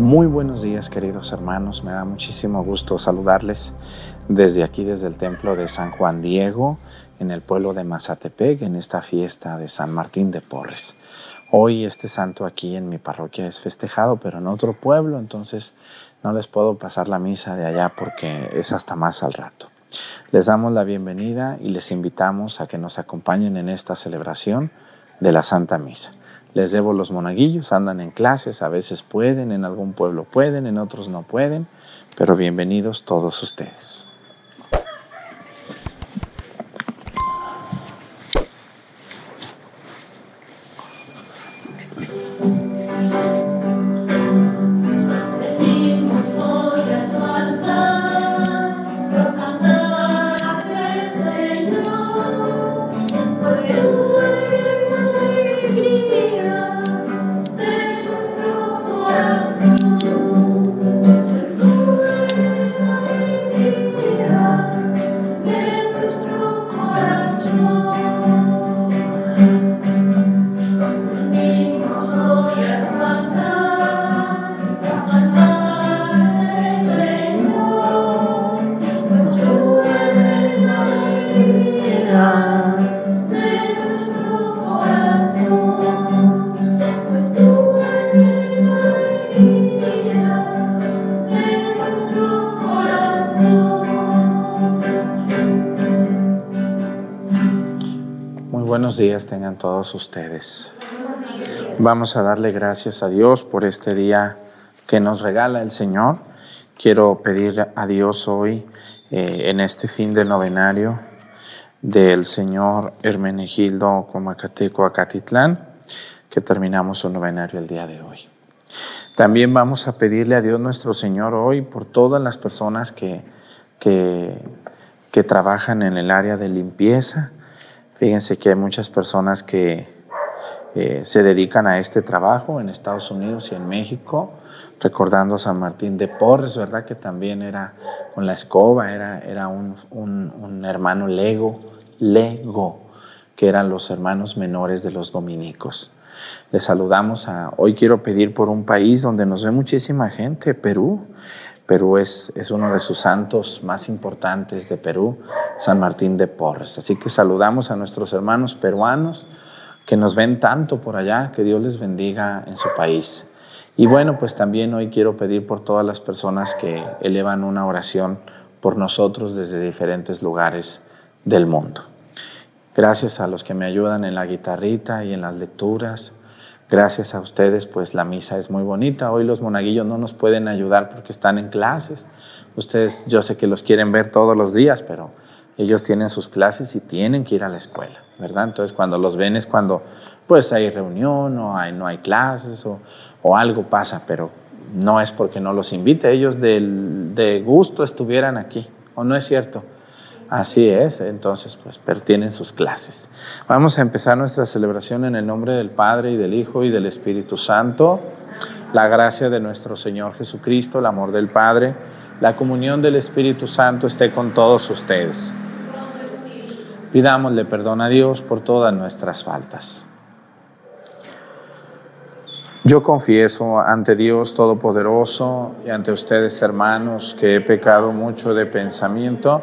Muy buenos días queridos hermanos, me da muchísimo gusto saludarles desde aquí, desde el templo de San Juan Diego, en el pueblo de Mazatepec, en esta fiesta de San Martín de Porres. Hoy este santo aquí en mi parroquia es festejado, pero en otro pueblo, entonces no les puedo pasar la misa de allá porque es hasta más al rato. Les damos la bienvenida y les invitamos a que nos acompañen en esta celebración de la Santa Misa. Les debo los monaguillos, andan en clases, a veces pueden, en algún pueblo pueden, en otros no pueden, pero bienvenidos todos ustedes. Días tengan todos ustedes. Vamos a darle gracias a Dios por este día que nos regala el Señor. Quiero pedir a Dios hoy, eh, en este fin del novenario del Señor Hermenegildo Comacateco Acatitlán, que terminamos su novenario el día de hoy. También vamos a pedirle a Dios nuestro Señor hoy por todas las personas que, que trabajan en el área de limpieza, Fíjense que hay muchas personas que eh, se dedican a este trabajo en Estados Unidos y en México, recordando a San Martín de Porres, ¿verdad? Que también era con la escoba, era, era un, un hermano lego, lego, que eran los hermanos menores de los dominicos. Les saludamos a, hoy quiero pedir por un país donde nos ve muchísima gente, Perú. Perú es, es uno de sus santos más importantes de Perú, San Martín de Porres. Así que saludamos a nuestros hermanos peruanos que nos ven tanto por allá, que Dios les bendiga en su país. Y bueno, pues también hoy quiero pedir por todas las personas que elevan una oración por nosotros desde diferentes lugares del mundo. Gracias a los que me ayudan en la guitarrita y en las lecturas, Gracias a ustedes, pues la misa es muy bonita. Hoy los monaguillos no nos pueden ayudar porque están en clases. Ustedes, yo sé que los quieren ver todos los días, pero ellos tienen sus clases y tienen que ir a la escuela, ¿verdad? Entonces, cuando los ven es cuando, pues, hay reunión o hay, no hay clases o, o algo pasa, pero no es porque no los invite. Ellos de, de gusto estuvieran aquí, ¿o no es cierto? Así es, entonces pues pero tienen sus clases. Vamos a empezar nuestra celebración en el nombre del Padre y del Hijo y del Espíritu Santo. La gracia de nuestro Señor Jesucristo, el amor del Padre, la comunión del Espíritu Santo esté con todos ustedes. Pidámosle perdón a Dios por todas nuestras faltas. Yo confieso ante Dios Todopoderoso y ante ustedes hermanos que he pecado mucho de pensamiento,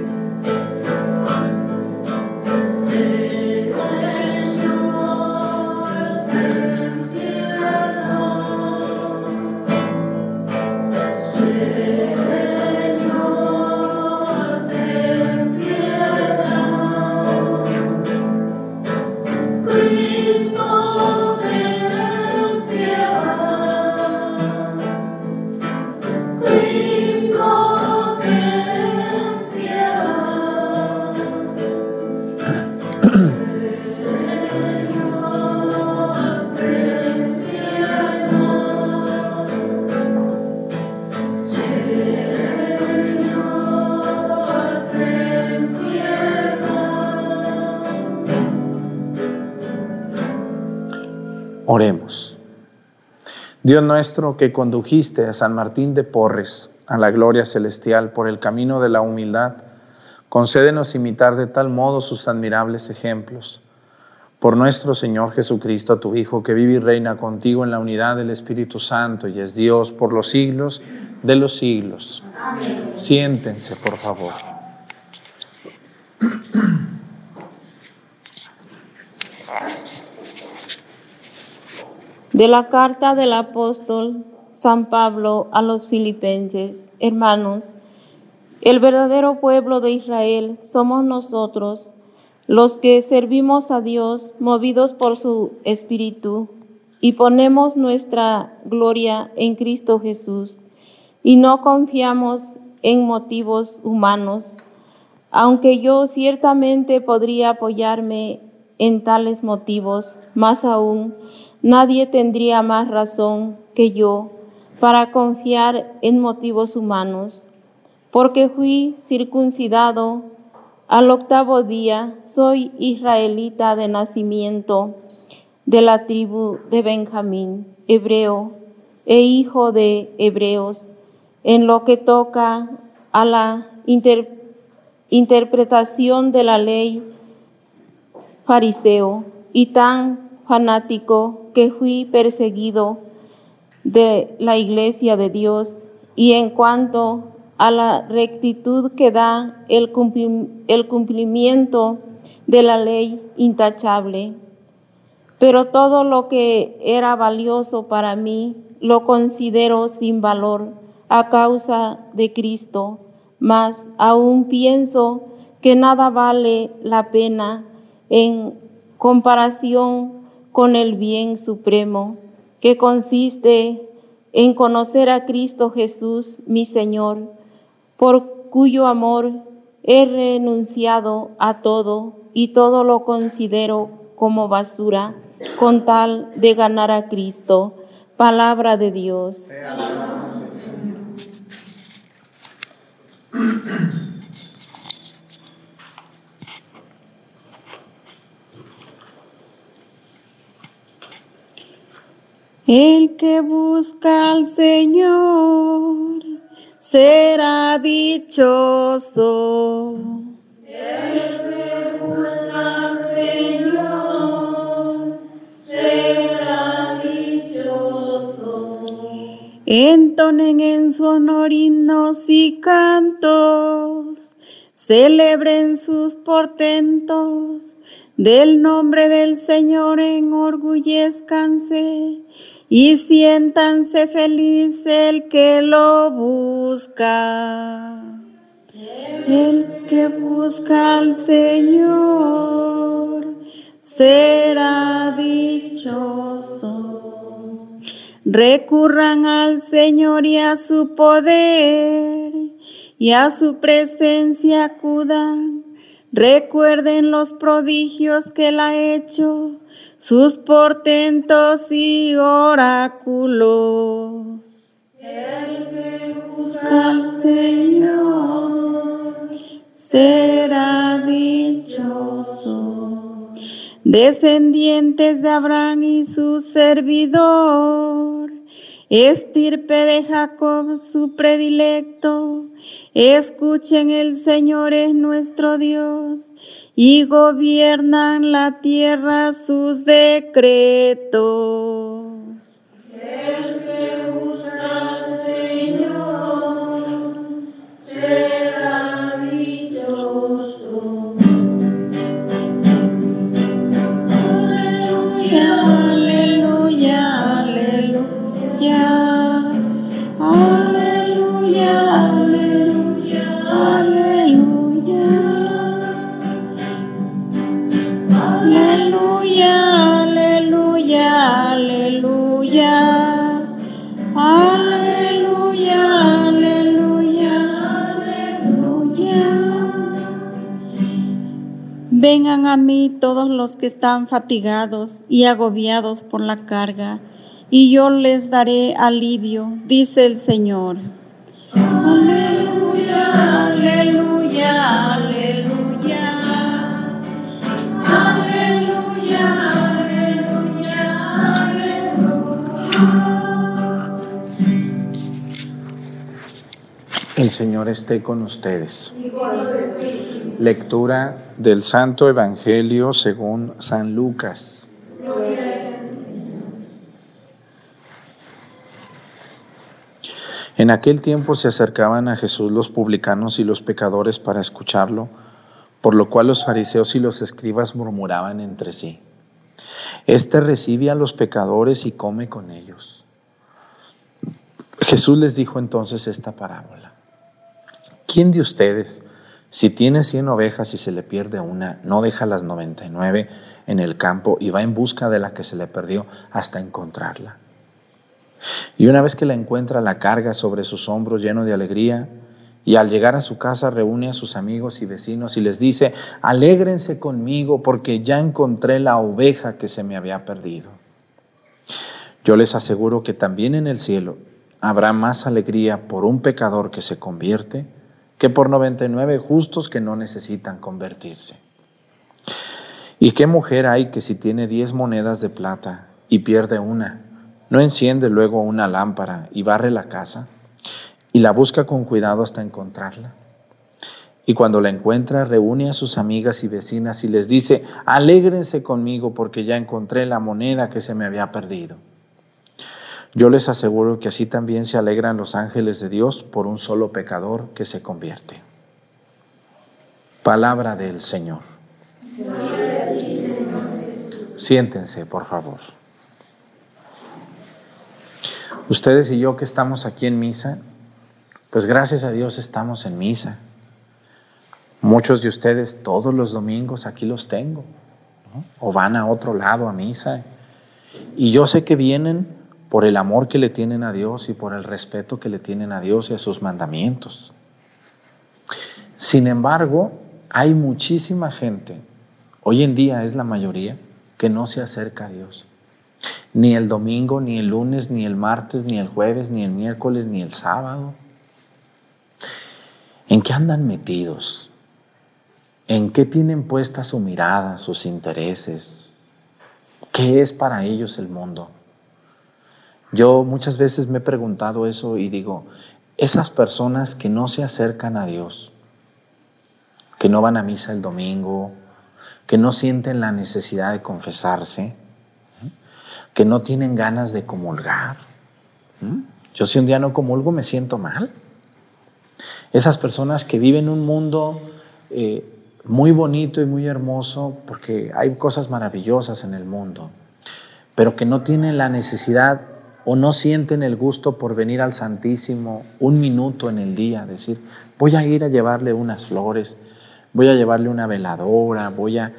Dios nuestro que condujiste a San Martín de Porres a la gloria celestial por el camino de la humildad, concédenos imitar de tal modo sus admirables ejemplos. Por nuestro Señor Jesucristo, tu Hijo, que vive y reina contigo en la unidad del Espíritu Santo y es Dios por los siglos de los siglos. Amén. Siéntense, por favor. De la carta del apóstol San Pablo a los filipenses, hermanos, el verdadero pueblo de Israel somos nosotros, los que servimos a Dios movidos por su Espíritu y ponemos nuestra gloria en Cristo Jesús y no confiamos en motivos humanos, aunque yo ciertamente podría apoyarme en tales motivos, más aún, nadie tendría más razón que yo para confiar en motivos humanos, porque fui circuncidado. Al octavo día, soy israelita de nacimiento de la tribu de Benjamín, hebreo e hijo de hebreos en lo que toca a la interpretación de la ley fariseo y tan fanático que fui perseguido de la iglesia de Dios y en cuanto a la rectitud que da el, cumplimiento de la ley intachable. Pero todo lo que era valioso para mí lo considero sin valor a causa de Cristo, mas aún pienso que nada vale la pena en comparación con el bien supremo, que consiste en conocer a Cristo Jesús, mi Señor, por cuyo amor he renunciado a todo y todo lo considero como basura, con tal de ganar a Cristo. Palabra de Dios. El que busca al Señor será dichoso. El que busca al Señor será dichoso. Entonen en su honor himnos y cantos, celebren sus portentos, del nombre del Señor enorgullezcanse y siéntanse feliz el que lo busca. El que busca al Señor será dichoso. Recurran al Señor y a su poder y a su presencia acudan. Recuerden los prodigios que él ha hecho, sus portentos y oráculos. El que busca al Señor será dichoso descendientes de Abraham y su servidor, estirpe de Jacob su predilecto, escuchen el Señor es nuestro Dios y gobiernan la tierra sus decretos. que están fatigados y agobiados por la carga, y yo les daré alivio, dice el Señor. Aleluya, aleluya, aleluya. Aleluya, aleluya, aleluya. El Señor esté con ustedes. Lectura del Santo Evangelio según San Lucas. En aquel tiempo se acercaban a Jesús los publicanos y los pecadores para escucharlo, por lo cual los fariseos y los escribas murmuraban entre sí. Este recibe a los pecadores y come con ellos. Jesús les dijo entonces esta parábola. ¿Quién de ustedes, si tiene cien ovejas y se le pierde una, no deja las noventa y nueve en el campo y va en busca de la que se le perdió hasta encontrarla? Y una vez que la encuentra, la carga sobre sus hombros lleno de alegría, y al llegar a su casa reúne a sus amigos y vecinos y les dice, alégrense conmigo porque ya encontré la oveja que se me había perdido. Yo les aseguro que también en el cielo habrá más alegría por un pecador que se convierte que por 99 justos que no necesitan convertirse. ¿Y qué mujer hay que si tiene 10 monedas de plata y pierde una, no enciende luego una lámpara y barre la casa y la busca con cuidado hasta encontrarla? Y cuando la encuentra, reúne a sus amigas y vecinas y les dice, alégrense conmigo porque ya encontré la moneda que se me había perdido. Yo les aseguro que así también se alegran los ángeles de Dios por un solo pecador que se convierte. Palabra del Señor. Siéntense, por favor. Ustedes y yo que estamos aquí en misa, pues gracias a Dios estamos en misa. Muchos de ustedes todos los domingos aquí los tengo, o van a otro lado a misa. Y yo sé que vienen por el amor que le tienen a Dios y por el respeto que le tienen a Dios y a sus mandamientos. Sin embargo, hay muchísima gente, hoy en día es la mayoría, que no se acerca a Dios. Ni el domingo, ni el lunes, ni el martes, ni el jueves, ni el miércoles, ni el sábado. ¿En qué andan metidos? ¿En qué tienen puesta su mirada, sus intereses? ¿Qué es para ellos el mundo? Yo muchas veces me he preguntado eso y digo, esas personas que no se acercan a Dios, que no van a misa el domingo, que no sienten la necesidad de confesarse, que no tienen ganas de comulgar. Yo si un día no comulgo me siento mal. Esas personas que viven un mundo eh, muy bonito y muy hermoso, porque hay cosas maravillosas en el mundo, pero que no tienen la necesidad o no sienten el gusto por venir al Santísimo un minuto en el día, decir, voy a ir a llevarle unas flores, voy a llevarle una veladora, voy a,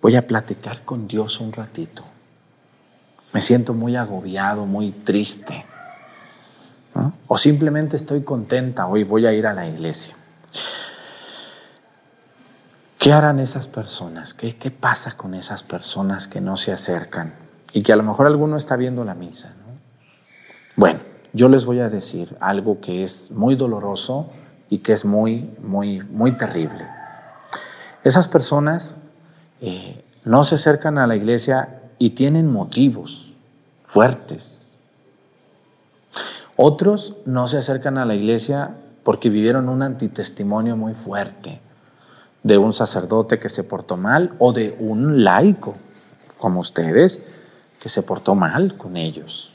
voy a platicar con Dios un ratito. Me siento muy agobiado, muy triste. O simplemente estoy contenta, hoy voy a ir a la iglesia. ¿Qué harán esas personas? ¿Qué, ¿Qué pasa con esas personas que no se acercan? Y que a lo mejor alguno está viendo la misa. Bueno, yo les voy a decir algo que es muy doloroso y que es muy, muy, muy terrible. Esas personas eh, no se acercan a la iglesia y tienen motivos fuertes. Otros no se acercan a la iglesia porque vivieron un antitestimonio muy fuerte de un sacerdote que se portó mal o de un laico, como ustedes, que se portó mal con ellos.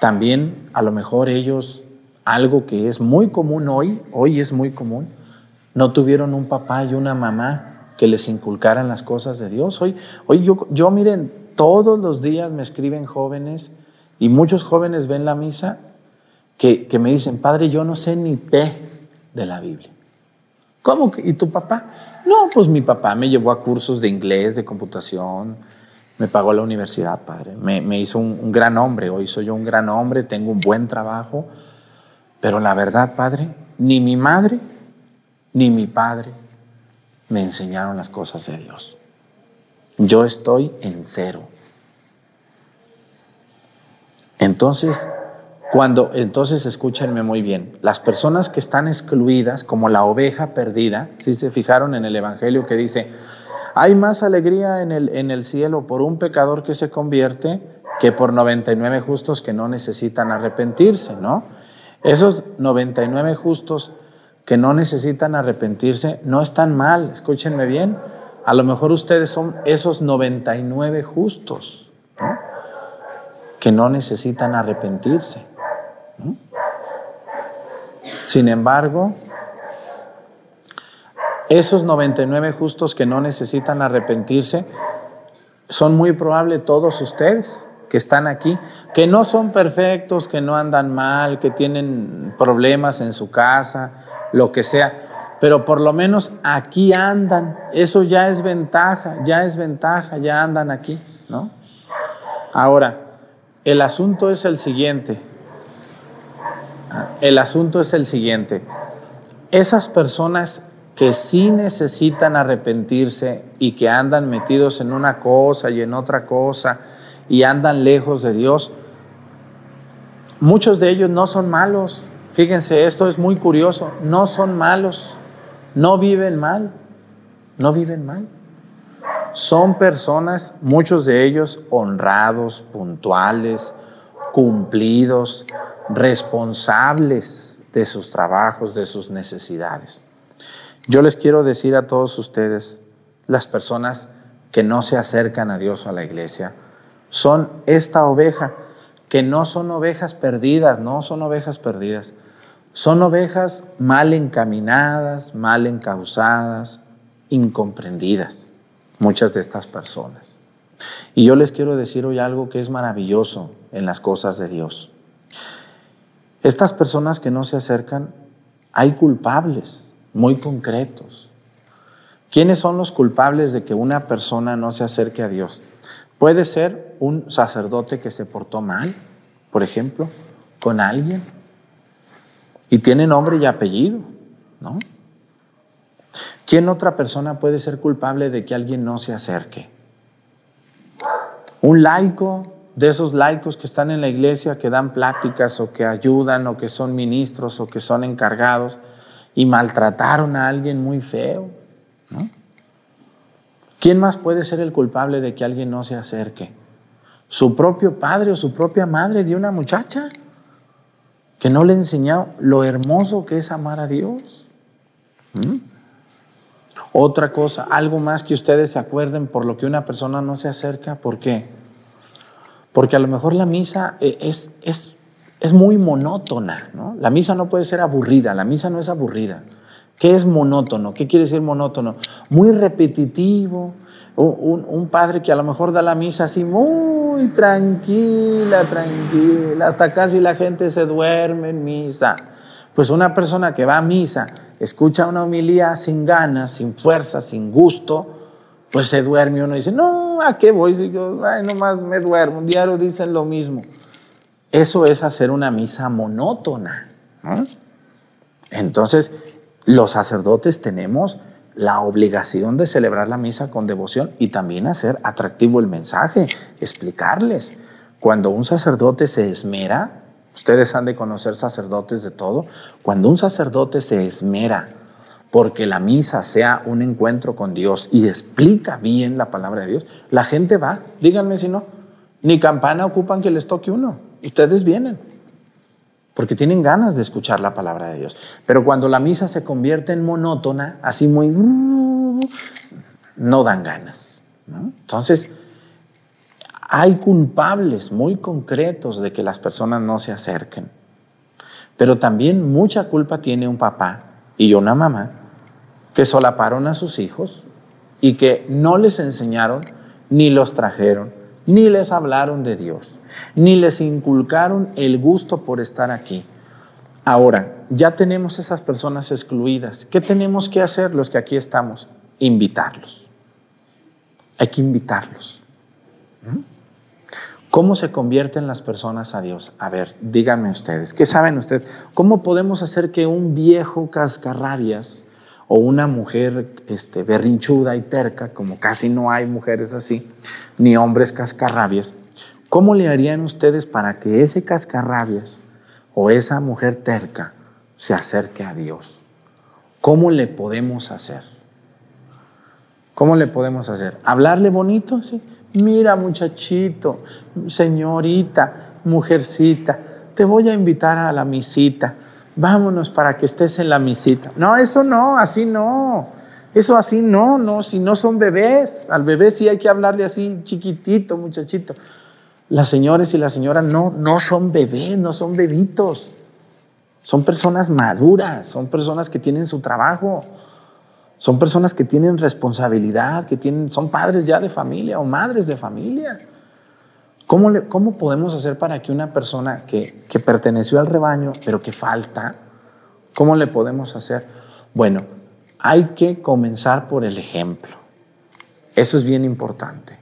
También a lo mejor ellos, algo que es muy común hoy, hoy es muy común, no tuvieron un papá y una mamá que les inculcaran las cosas de Dios. Hoy, hoy yo, yo miren, todos los días me escriben jóvenes y muchos jóvenes ven la misa que, que me dicen, Padre, yo no sé ni P de la Biblia. ¿Cómo? ¿Y tu papá? No, pues mi papá me llevó a cursos de inglés, de computación, me pagó la universidad, padre. Me, hizo un, gran hombre. Hoy soy yo un gran hombre, tengo un buen trabajo. Pero la verdad, padre, ni mi madre ni mi padre me enseñaron las cosas de Dios. Yo estoy en cero. Entonces, cuando, entonces escúchenme muy bien, las personas que están excluidas, como la oveja perdida, si se fijaron en el Evangelio que dice, hay más alegría en el, en el cielo por un pecador que se convierte que por 99 justos que no necesitan arrepentirse, ¿no? Esos 99 justos que no necesitan arrepentirse no están mal, escúchenme bien. A lo mejor ustedes son esos 99 justos que no necesitan arrepentirse. Sin embargo, esos 99 justos que no necesitan arrepentirse son muy probable todos ustedes que están aquí, que no son perfectos, que no andan mal, que tienen problemas en su casa, lo que sea, pero por lo menos aquí andan. Eso ya es ventaja, ya es ventaja, ya andan aquí, ¿no? Ahora, el asunto es el siguiente. El asunto es el siguiente. Esas personas que sí necesitan arrepentirse y que andan metidos en una cosa y en otra cosa y andan lejos de Dios, muchos de ellos no son malos. Fíjense, esto es muy curioso. No son malos, no viven mal, no viven mal. Son personas, muchos de ellos honrados, puntuales, cumplidos, responsables de sus trabajos, de sus necesidades. Yo les quiero decir a todos ustedes, las personas que no se acercan a Dios o a la iglesia, son esta oveja, que no son ovejas perdidas, no son ovejas perdidas, son ovejas mal encaminadas, mal encausadas, incomprendidas, muchas de estas personas. Y yo les quiero decir hoy algo que es maravilloso en las cosas de Dios. Estas personas que no se acercan, hay culpables muy concretos. ¿Quiénes son los culpables de que una persona no se acerque a Dios? Puede ser un sacerdote que se portó mal, por ejemplo, con alguien y tiene nombre y apellido, ¿no? ¿Quién otra persona puede ser culpable de que alguien no se acerque? Un laico, de esos laicos que están en la iglesia, que dan pláticas o que ayudan o que son ministros o que son encargados y maltrataron a alguien muy feo, ¿no? ¿Quién más puede ser el culpable de que alguien no se acerque? ¿Su propio padre o su propia madre de una muchacha? que no le enseñó lo hermoso que es amar a Dios. ¿Mm? Otra cosa, algo más que ustedes se acuerden por lo que una persona no se acerca, ¿por qué? Porque a lo mejor la misa eh, es, es, es muy monótona, ¿no? La misa no puede ser aburrida, la misa no es aburrida. ¿Qué es monótono? ¿Qué quiere decir monótono? Muy repetitivo, un, padre que a lo mejor da la misa así muy tranquila, tranquila, hasta casi la gente se duerme en misa. Pues una persona que va a misa, escucha una homilía sin ganas, sin fuerza, sin gusto, pues se duerme uno dice, no, ¿a qué voy? Si yo, ay, nomás me duermo, diario dicen lo mismo. Eso es hacer una misa monótona. Entonces, los sacerdotes tenemos la obligación de celebrar la misa con devoción y también hacer atractivo el mensaje, explicarles. Cuando un sacerdote se esmera, ustedes han de conocer sacerdotes de todo, cuando un sacerdote se esmera porque la misa sea un encuentro con Dios y explica bien la palabra de Dios, la gente va, díganme si no, ni campana ocupan que les toque uno, ustedes vienen porque tienen ganas de escuchar la palabra de Dios. Pero cuando la misa se convierte en monótona, así muy... no dan ganas. Entonces, hay culpables muy concretos de que las personas no se acerquen. Pero también mucha culpa tiene un papá y una mamá que solaparon a sus hijos y que no les enseñaron ni los trajeron ni les hablaron de Dios, ni les inculcaron el gusto por estar aquí. Ahora, ya tenemos esas personas excluidas. ¿Qué tenemos que hacer los que aquí estamos? Invitarlos. Hay que invitarlos. ¿Mm? ¿Cómo se convierten las personas a Dios? A ver, díganme ustedes, ¿qué saben ustedes? ¿Cómo podemos hacer que un viejo cascarrabias o una mujer este, berrinchuda y terca, como casi no hay mujeres así, ni hombres cascarrabias, ¿cómo le harían ustedes para que ese cascarrabias o esa mujer terca se acerque a Dios? ¿Cómo le podemos hacer? ¿Cómo le podemos hacer? ¿Hablarle bonito? Sí. Mira muchachito, señorita, mujercita, te voy a invitar a la misita, vámonos para que estés en la misita. No, eso no, así no. Eso así no, no, si no son bebés. Al bebé sí hay que hablarle así chiquitito, muchachito. Las señores y las señoras no, no son bebés, no son bebitos. Son personas maduras, son personas que tienen su trabajo, son personas que tienen responsabilidad, que tienen, son padres ya de familia o madres de familia. ¿Cómo, le, cómo podemos hacer para que una persona que, que perteneció al rebaño, pero que falta, cómo le podemos hacer? Bueno, hay que comenzar por el ejemplo. Eso es bien importante.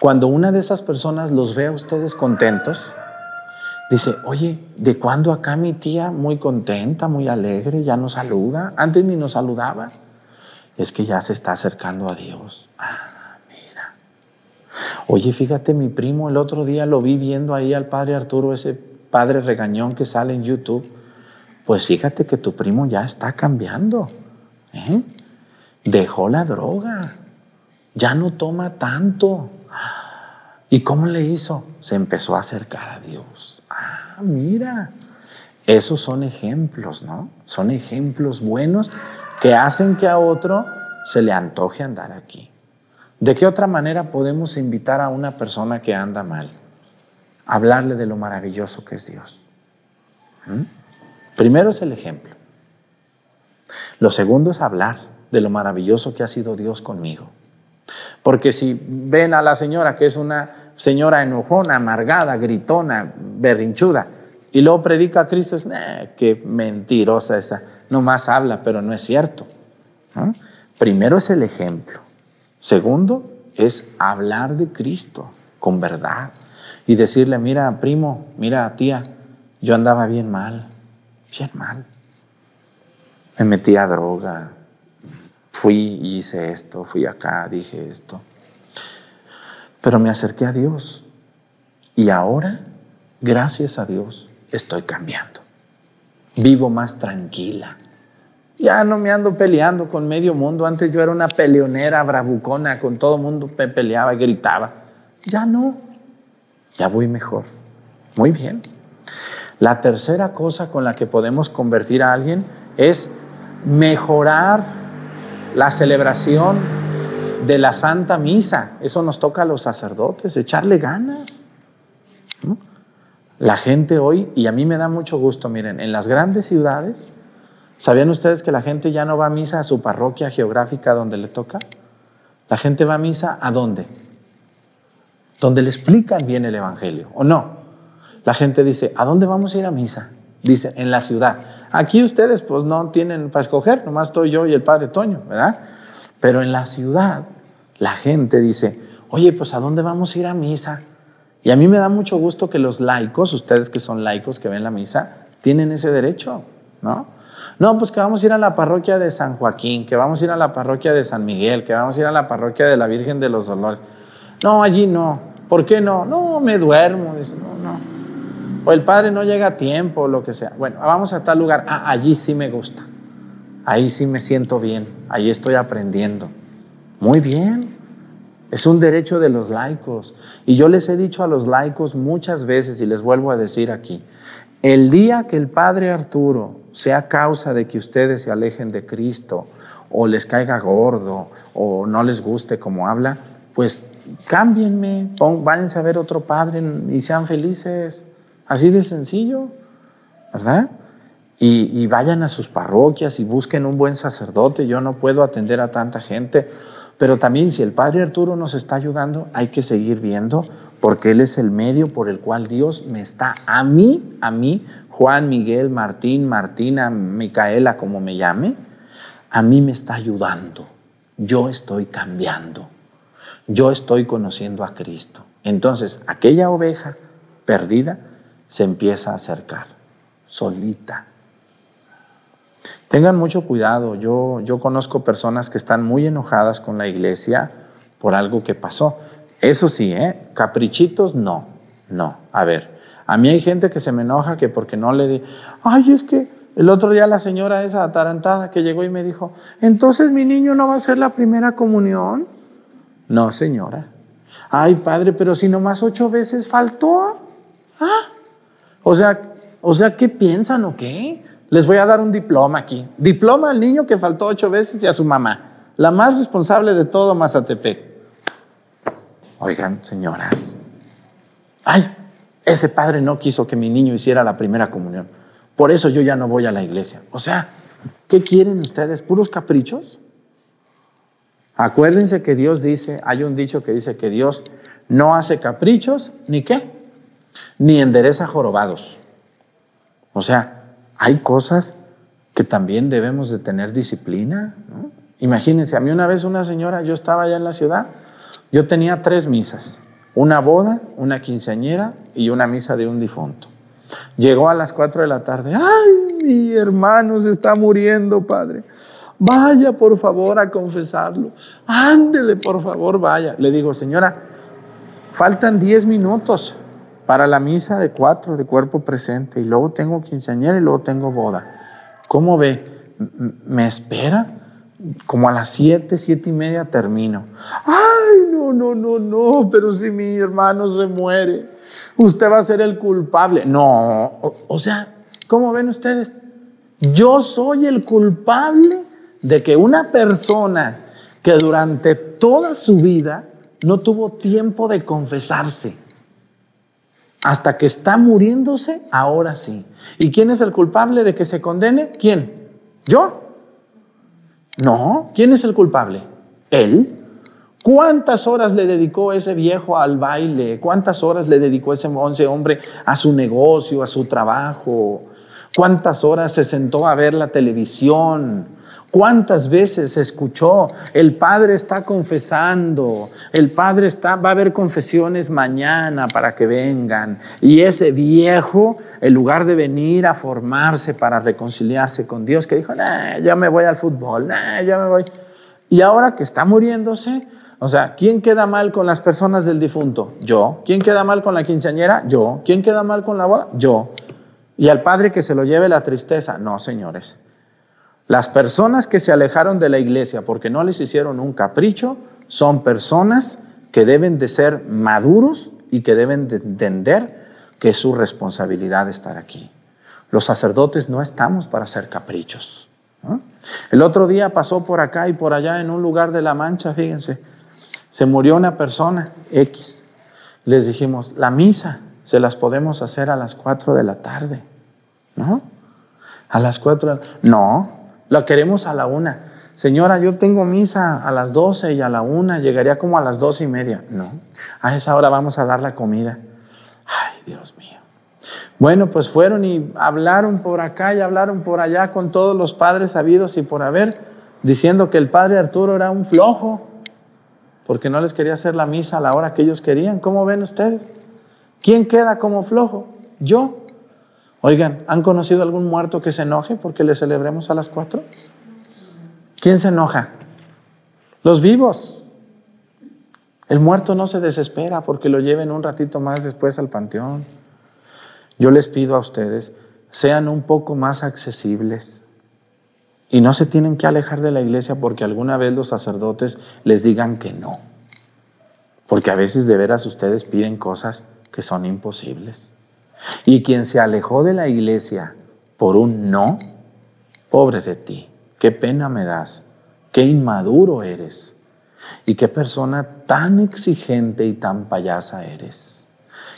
Cuando una de esas personas los ve a ustedes contentos, Dice, oye, ¿de cuándo acá mi tía muy contenta, muy alegre, ya nos saluda? Antes ni nos saludaba. Es que ya se está acercando a Dios. Ah. Oye, fíjate, mi primo el otro día lo vi viendo ahí al padre Arturo, ese padre regañón que sale en YouTube. Pues fíjate que tu primo ya está cambiando. ¿eh? Dejó la droga. Ya no toma tanto. ¿Y cómo le hizo? Se empezó a acercar a Dios. Ah, mira, esos son ejemplos, ¿no? Son ejemplos buenos que hacen que a otro se le antoje andar aquí. ¿De qué otra manera podemos invitar a una persona que anda mal? Hablarle de lo maravilloso que es Dios. ¿Mm? Primero es el ejemplo. Lo segundo es hablar de lo maravilloso que ha sido Dios conmigo. Porque si ven a la señora que es una señora enojona, amargada, gritona, berrinchuda, y luego predica a Cristo, es, qué mentirosa esa, nomás habla, pero no es cierto. Primero es el ejemplo. Segundo es hablar de Cristo con verdad y decirle, mira, primo, mira, tía, yo andaba bien mal, bien mal. Me metí a droga, fui hice esto, fui acá, dije esto. Pero me acerqué a Dios y ahora, gracias a Dios, estoy cambiando. Vivo más tranquila. Ya no me ando peleando con medio mundo. Antes yo era una peleonera bravucona, con todo mundo me peleaba y gritaba. Ya no. Ya voy mejor. Muy bien. La tercera cosa con la que podemos convertir a alguien es mejorar la celebración de la Santa Misa. Eso nos toca a los sacerdotes, echarle ganas. La gente hoy, y a mí me da mucho gusto, miren, en las grandes ciudades, ¿sabían ustedes que la gente ya no va a misa a su parroquia geográfica donde le toca? La gente va a misa a dónde? Donde le explican bien el Evangelio, ¿o no? La gente dice, ¿a dónde vamos a ir a misa? Dice, en la ciudad. Aquí ustedes pues no tienen para escoger, nomás estoy yo y el Padre Toño, ¿verdad? Pero en la ciudad la gente dice, oye, pues ¿a dónde vamos a ir a misa? Y a mí me da mucho gusto que los laicos, ustedes que son laicos, que ven la misa, tienen ese derecho, ¿no? No, pues que vamos a ir a la parroquia de San Joaquín, que vamos a ir a la parroquia de San Miguel, que vamos a ir a la parroquia de la Virgen de los Dolores. No, allí no. ¿Por qué no? No, me duermo. No, no. O el padre no llega a tiempo, lo que sea. Bueno, vamos a tal lugar. Ah, allí sí me gusta. Ahí sí me siento bien. Ahí estoy aprendiendo. Muy bien, es un derecho de los laicos. Y yo les he dicho a los laicos muchas veces y les vuelvo a decir aquí, el día que el Padre Arturo sea causa de que ustedes se alejen de Cristo o les caiga gordo o no les guste como habla, pues cámbienme, váyanse a ver otro Padre y sean felices. Así de sencillo, ¿verdad? Y vayan a sus parroquias y busquen un buen sacerdote. Yo no puedo atender a tanta gente pero también si el Padre Arturo nos está ayudando, hay que seguir viendo, porque Él es el medio por el cual Dios me está, a mí, a mí, Juan, Miguel, Martín, Martina, Micaela, como me llame, a mí me está ayudando. Yo estoy cambiando. Yo estoy conociendo a Cristo. Entonces, aquella oveja perdida se empieza a acercar, solita Tengan mucho cuidado. Yo, yo conozco personas que están muy enojadas con la iglesia por algo que pasó. Eso sí, ¿eh? Caprichitos, no, no. A ver, a mí hay gente que se me enoja que porque no le di, ay, es que el otro día la señora esa atarantada que llegó y me dijo, entonces mi niño no va a ser la primera comunión. No, señora. Ay, padre, pero si nomás ocho veces faltó. ¿Ah? O sea, O sea, ¿qué piensan o qué? Les voy a dar un diploma aquí. Diploma al niño que faltó ocho veces y a su mamá. La más responsable de todo Mazatepec. Oigan, señoras. Ay, ese padre no quiso que mi niño hiciera la primera comunión. Por eso yo ya no voy a la iglesia. O sea, ¿qué quieren ustedes? ¿Puros caprichos? Acuérdense que Dios dice, hay un dicho que dice que Dios no hace caprichos, ni qué, ni endereza jorobados. O sea, hay cosas que también debemos de tener disciplina. Imagínense, a mí una vez una señora, yo estaba allá en la ciudad, yo tenía tres misas, una boda, una quinceañera y una misa de un difunto. Llegó a las cuatro de la tarde, ay, mi hermano se está muriendo, padre. Vaya por favor a confesarlo. Ándele por favor, vaya. Le digo, señora, faltan diez minutos para la misa de cuatro de cuerpo presente y luego tengo quinceañera y luego tengo boda. ¿Cómo ve? ¿Me espera? Como a las siete, siete y media termino. Ay, no, no, no, no, pero si mi hermano se muere, usted va a ser el culpable. No, o, o sea, ¿cómo ven ustedes? Yo soy el culpable de que una persona que durante toda su vida no tuvo tiempo de confesarse, hasta que está muriéndose, ahora sí. ¿Y quién es el culpable de que se condene? ¿Quién? ¿Yo? No, ¿quién es el culpable? Él. ¿Cuántas horas le dedicó ese viejo al baile? ¿Cuántas horas le dedicó ese once hombre a su negocio, a su trabajo? ¿Cuántas horas se sentó a ver la televisión? ¿Cuántas veces escuchó? El Padre está confesando, el Padre está, va a haber confesiones mañana para que vengan. Y ese viejo, en lugar de venir a formarse para reconciliarse con Dios, que dijo, nah, ya me voy al fútbol, nah, ya me voy. Y ahora que está muriéndose, o sea, ¿quién queda mal con las personas del difunto? Yo. ¿Quién queda mal con la quinceañera? Yo. ¿Quién queda mal con la boda? Yo. ¿Y al Padre que se lo lleve la tristeza? No, señores. Las personas que se alejaron de la iglesia porque no les hicieron un capricho son personas que deben de ser maduros y que deben de entender que es su responsabilidad estar aquí. Los sacerdotes no estamos para hacer caprichos. El otro día pasó por acá y por allá en un lugar de La Mancha, fíjense, se murió una persona X. Les dijimos, la misa se las podemos hacer a las 4 de la tarde, ¿no? A las 4 de la... No, la queremos a la una. Señora, yo tengo misa a las doce y a la una, llegaría como a las dos y media. No, a esa hora vamos a dar la comida. Ay, Dios mío. Bueno, pues fueron y hablaron por acá y hablaron por allá con todos los padres habidos y por haber, diciendo que el padre Arturo era un flojo, porque no les quería hacer la misa a la hora que ellos querían. ¿Cómo ven ustedes? ¿Quién queda como flojo? Yo. Oigan, ¿han conocido algún muerto que se enoje porque le celebremos a las cuatro? ¿Quién se enoja? Los vivos. El muerto no se desespera porque lo lleven un ratito más después al panteón. Yo les pido a ustedes, sean un poco más accesibles y no se tienen que alejar de la iglesia porque alguna vez los sacerdotes les digan que no. Porque a veces de veras ustedes piden cosas que son imposibles. Y quien se alejó de la iglesia por un no, pobre de ti, qué pena me das, qué inmaduro eres y qué persona tan exigente y tan payasa eres.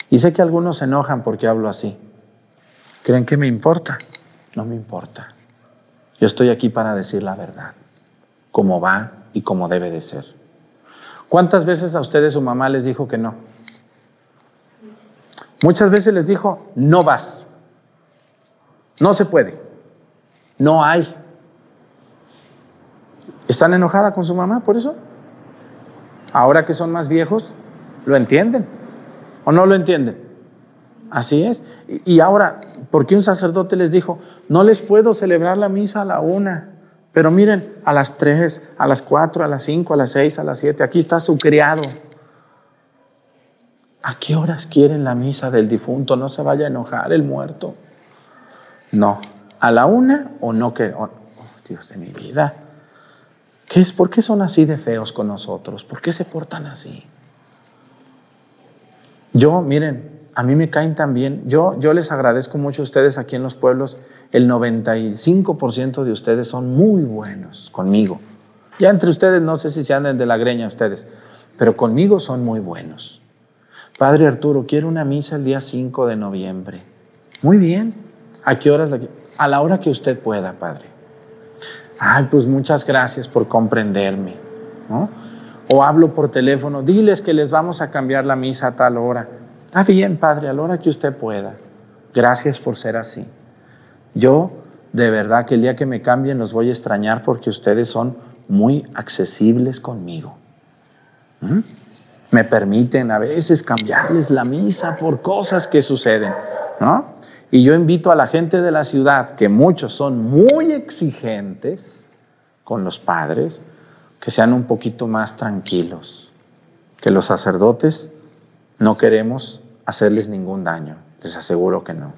Y sé que algunos se enojan porque hablo así. ¿Creen que me importa? No me importa. Yo estoy aquí para decir la verdad, cómo va y cómo debe de ser. ¿Cuántas veces a ustedes su mamá les dijo que no? Muchas veces les dijo, no vas, no se puede, no hay. ¿Están enojadas con su mamá por eso? Ahora que son más viejos, ¿lo entienden? ¿O no lo entienden? Así es. Y ahora, ¿por qué un sacerdote les dijo, no les puedo celebrar la misa a la una? Pero miren, a las tres, a las cuatro, a las cinco, a las seis, a las siete, aquí está su criado. ¿A qué horas quieren la misa del difunto? No se vaya a enojar el muerto. No. ¿A la una o no que? Oh, Dios de mi vida. ¿Qué es? ¿Por qué son así de feos con nosotros? ¿Por qué se portan así? Yo, miren, a mí me caen también. Yo, yo les agradezco mucho a ustedes aquí en los pueblos. El 95% de ustedes son muy buenos conmigo. Ya entre ustedes, no sé si se anden de la greña ustedes, pero conmigo son muy buenos. Padre Arturo, quiero una misa el día 5 de noviembre. Muy bien. ¿A qué horas? A la hora que usted pueda, Padre. Ay, pues muchas gracias por comprenderme. O hablo por teléfono, diles que les vamos a cambiar la misa a tal hora. Está bien, Padre, a la hora que usted pueda. Gracias por ser así. Yo, de verdad, que el día que me cambien los voy a extrañar porque ustedes son muy accesibles conmigo. ¿Mm? Me permiten a veces cambiarles la misa por cosas que suceden, ¿no? Y yo invito a la gente de la ciudad, que muchos son muy exigentes con los padres, que sean un poquito más tranquilos, que los sacerdotes no queremos hacerles ningún daño, les aseguro que no.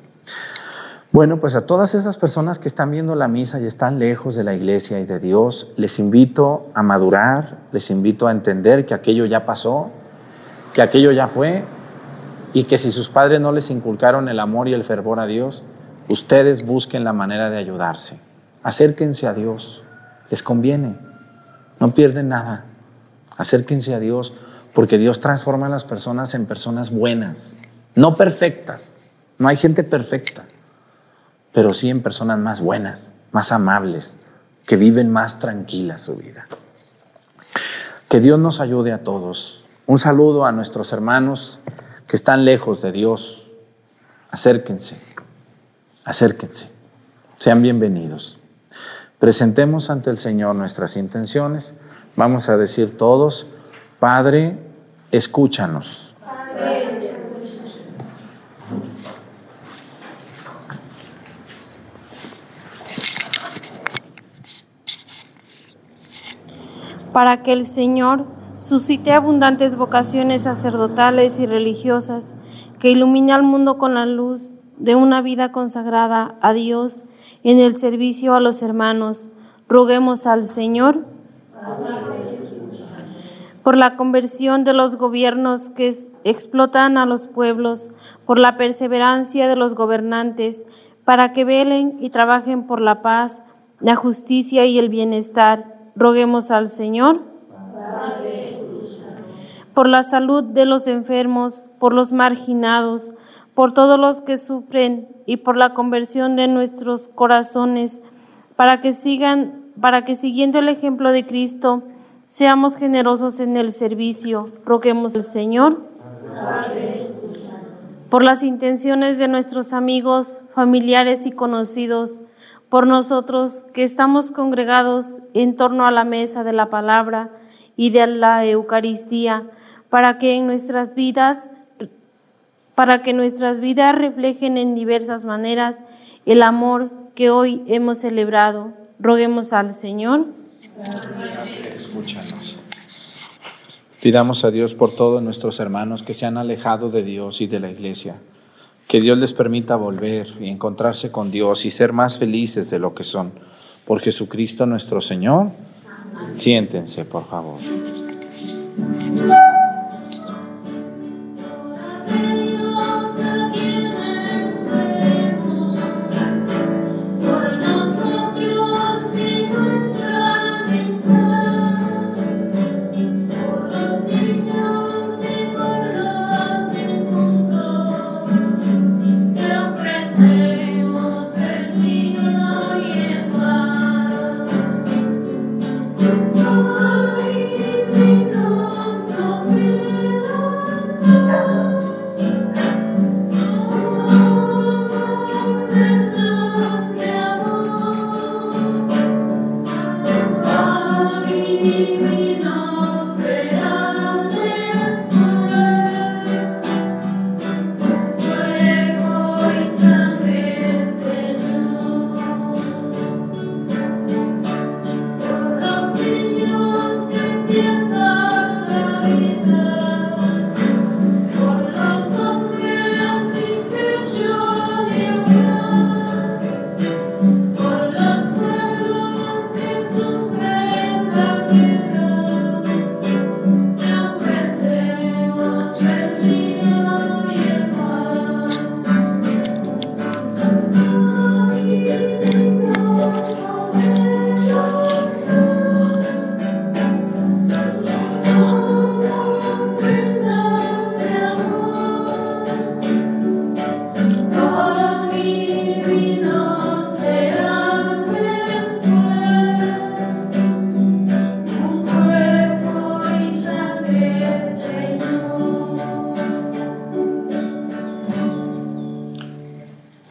Bueno, pues a todas esas personas que están viendo la misa y están lejos de la iglesia y de Dios, les invito a madurar, les invito a entender que aquello ya pasó, que aquello ya fue y que si sus padres no les inculcaron el amor y el fervor a Dios, ustedes busquen la manera de ayudarse. Acérquense a Dios, les conviene, no pierden nada. Acérquense a Dios porque Dios transforma a las personas en personas buenas, no perfectas. No hay gente perfecta pero sí en personas más buenas, más amables, que viven más tranquila su vida. Que Dios nos ayude a todos. Un saludo a nuestros hermanos que están lejos de Dios. Acérquense, acérquense, sean bienvenidos. Presentemos ante el Señor nuestras intenciones. Vamos a decir todos, Padre, escúchanos. para que el Señor suscite abundantes vocaciones sacerdotales y religiosas que ilumine al mundo con la luz de una vida consagrada a Dios en el servicio a los hermanos. Roguemos al Señor por la conversión de los gobiernos que explotan a los pueblos, por la perseverancia de los gobernantes, para que velen y trabajen por la paz, la justicia y el bienestar Roguemos al Señor por la salud de los enfermos, por los marginados, por todos los que sufren y por la conversión de nuestros corazones, para que sigan, para que siguiendo el ejemplo de Cristo, seamos generosos en el servicio. Roguemos al Señor por las intenciones de nuestros amigos, familiares y conocidos, por nosotros que estamos congregados en torno a la mesa de la palabra y de la Eucaristía, para que en nuestras vidas para que nuestras vidas reflejen en diversas maneras el amor que hoy hemos celebrado. Roguemos al Señor. Escúchanos. Pidamos a Dios por todos nuestros hermanos que se han alejado de Dios y de la iglesia que Dios les permita volver y encontrarse con Dios y ser más felices de lo que son. Por Jesucristo nuestro Señor. Siéntense, por favor.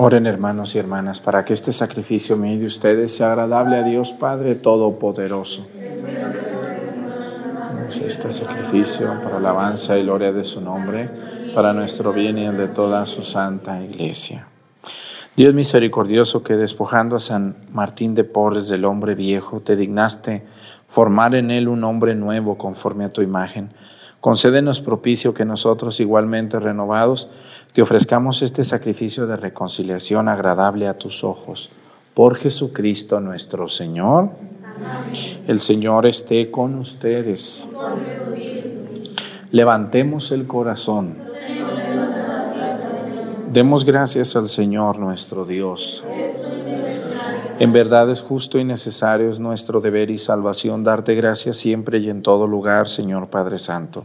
Oren hermanos y hermanas para que este sacrificio mío de ustedes sea agradable a Dios Padre Todopoderoso. Este sacrificio para alabanza y gloria de su nombre, para nuestro bien y el de toda su santa iglesia. Dios misericordioso que despojando a San Martín de Porres del hombre viejo, te dignaste formar en él un hombre nuevo conforme a tu imagen. Concédenos propicio que nosotros igualmente renovados te ofrezcamos este sacrificio de reconciliación agradable a tus ojos. Por Jesucristo nuestro Señor. El Señor esté con ustedes. Levantemos el corazón. Demos gracias al Señor nuestro Dios. En verdad es justo y necesario, es nuestro deber y salvación darte gracias siempre y en todo lugar, Señor Padre Santo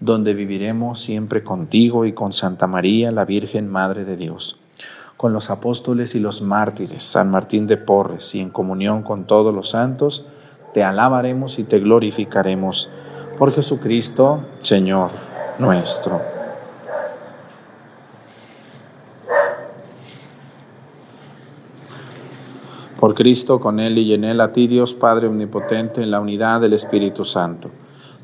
donde viviremos siempre contigo y con Santa María, la Virgen Madre de Dios, con los apóstoles y los mártires, San Martín de Porres, y en comunión con todos los santos, te alabaremos y te glorificaremos por Jesucristo, Señor nuestro. Por Cristo, con Él y en Él, a ti Dios Padre Omnipotente, en la unidad del Espíritu Santo.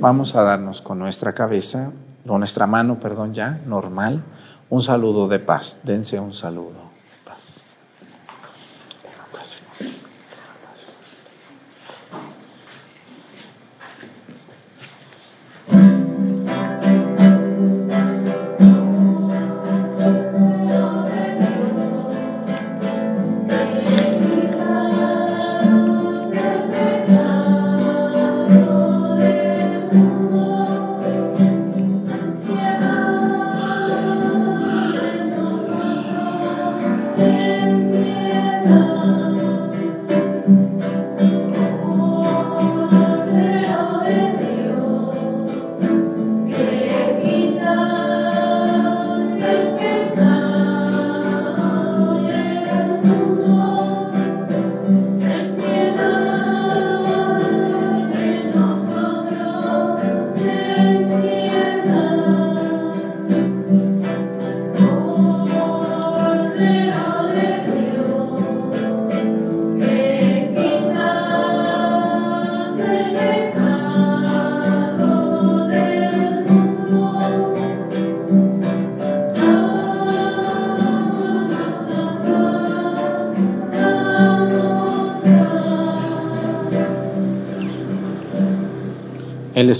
Vamos a darnos con nuestra cabeza, con nuestra mano, perdón, ya, normal, un saludo de paz. Dense un saludo. Él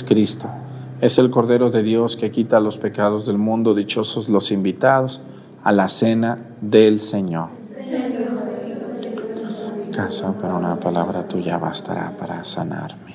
es Cristo, es el Cordero de Dios que quita los pecados del mundo, dichosos los invitados a la cena del Señor. Casa, pero una palabra tuya bastará para sanarme.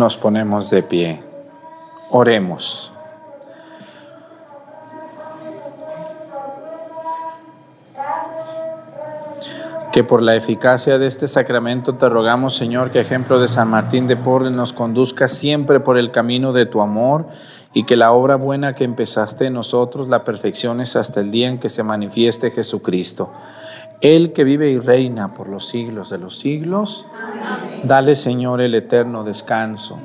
nos ponemos de pie. Oremos. Que por la eficacia de este sacramento te rogamos, Señor, que ejemplo de San Martín de Porres nos conduzca siempre por el camino de tu amor y que la obra buena que empezaste en nosotros la perfecciones hasta el día en que se manifieste Jesucristo. Él que vive y reina por los siglos de los siglos, dale, Señor, el eterno descanso.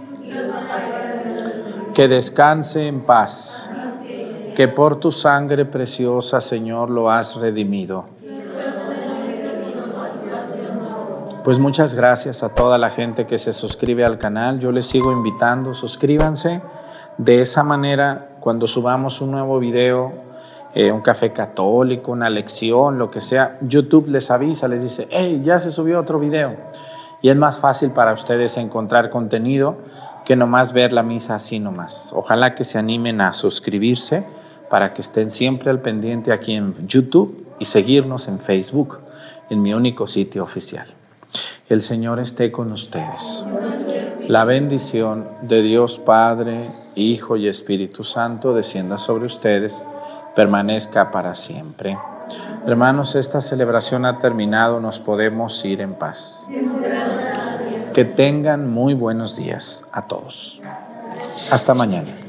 Que descanse en paz, que por tu sangre preciosa, Señor, lo has redimido Pues muchas gracias a toda la gente que se suscribe al canal. Yo les sigo invitando, suscríbanse. De esa manera, cuando subamos un nuevo video, eh, un café católico, una lección, lo que sea, YouTube les avisa, les dice, hey, ya se subió otro video. Y es más fácil para ustedes encontrar contenido que nomás ver la misa así nomás. Ojalá que se animen a suscribirse para que estén siempre al pendiente aquí en YouTube y seguirnos en Facebook, en mi único sitio oficial. El Señor esté con ustedes. La bendición de Dios Padre, Hijo y Espíritu Santo descienda sobre ustedes, permanezca para siempre. Hermanos, esta celebración ha terminado, nos podemos ir en paz. Que tengan muy buenos días a todos. Hasta mañana.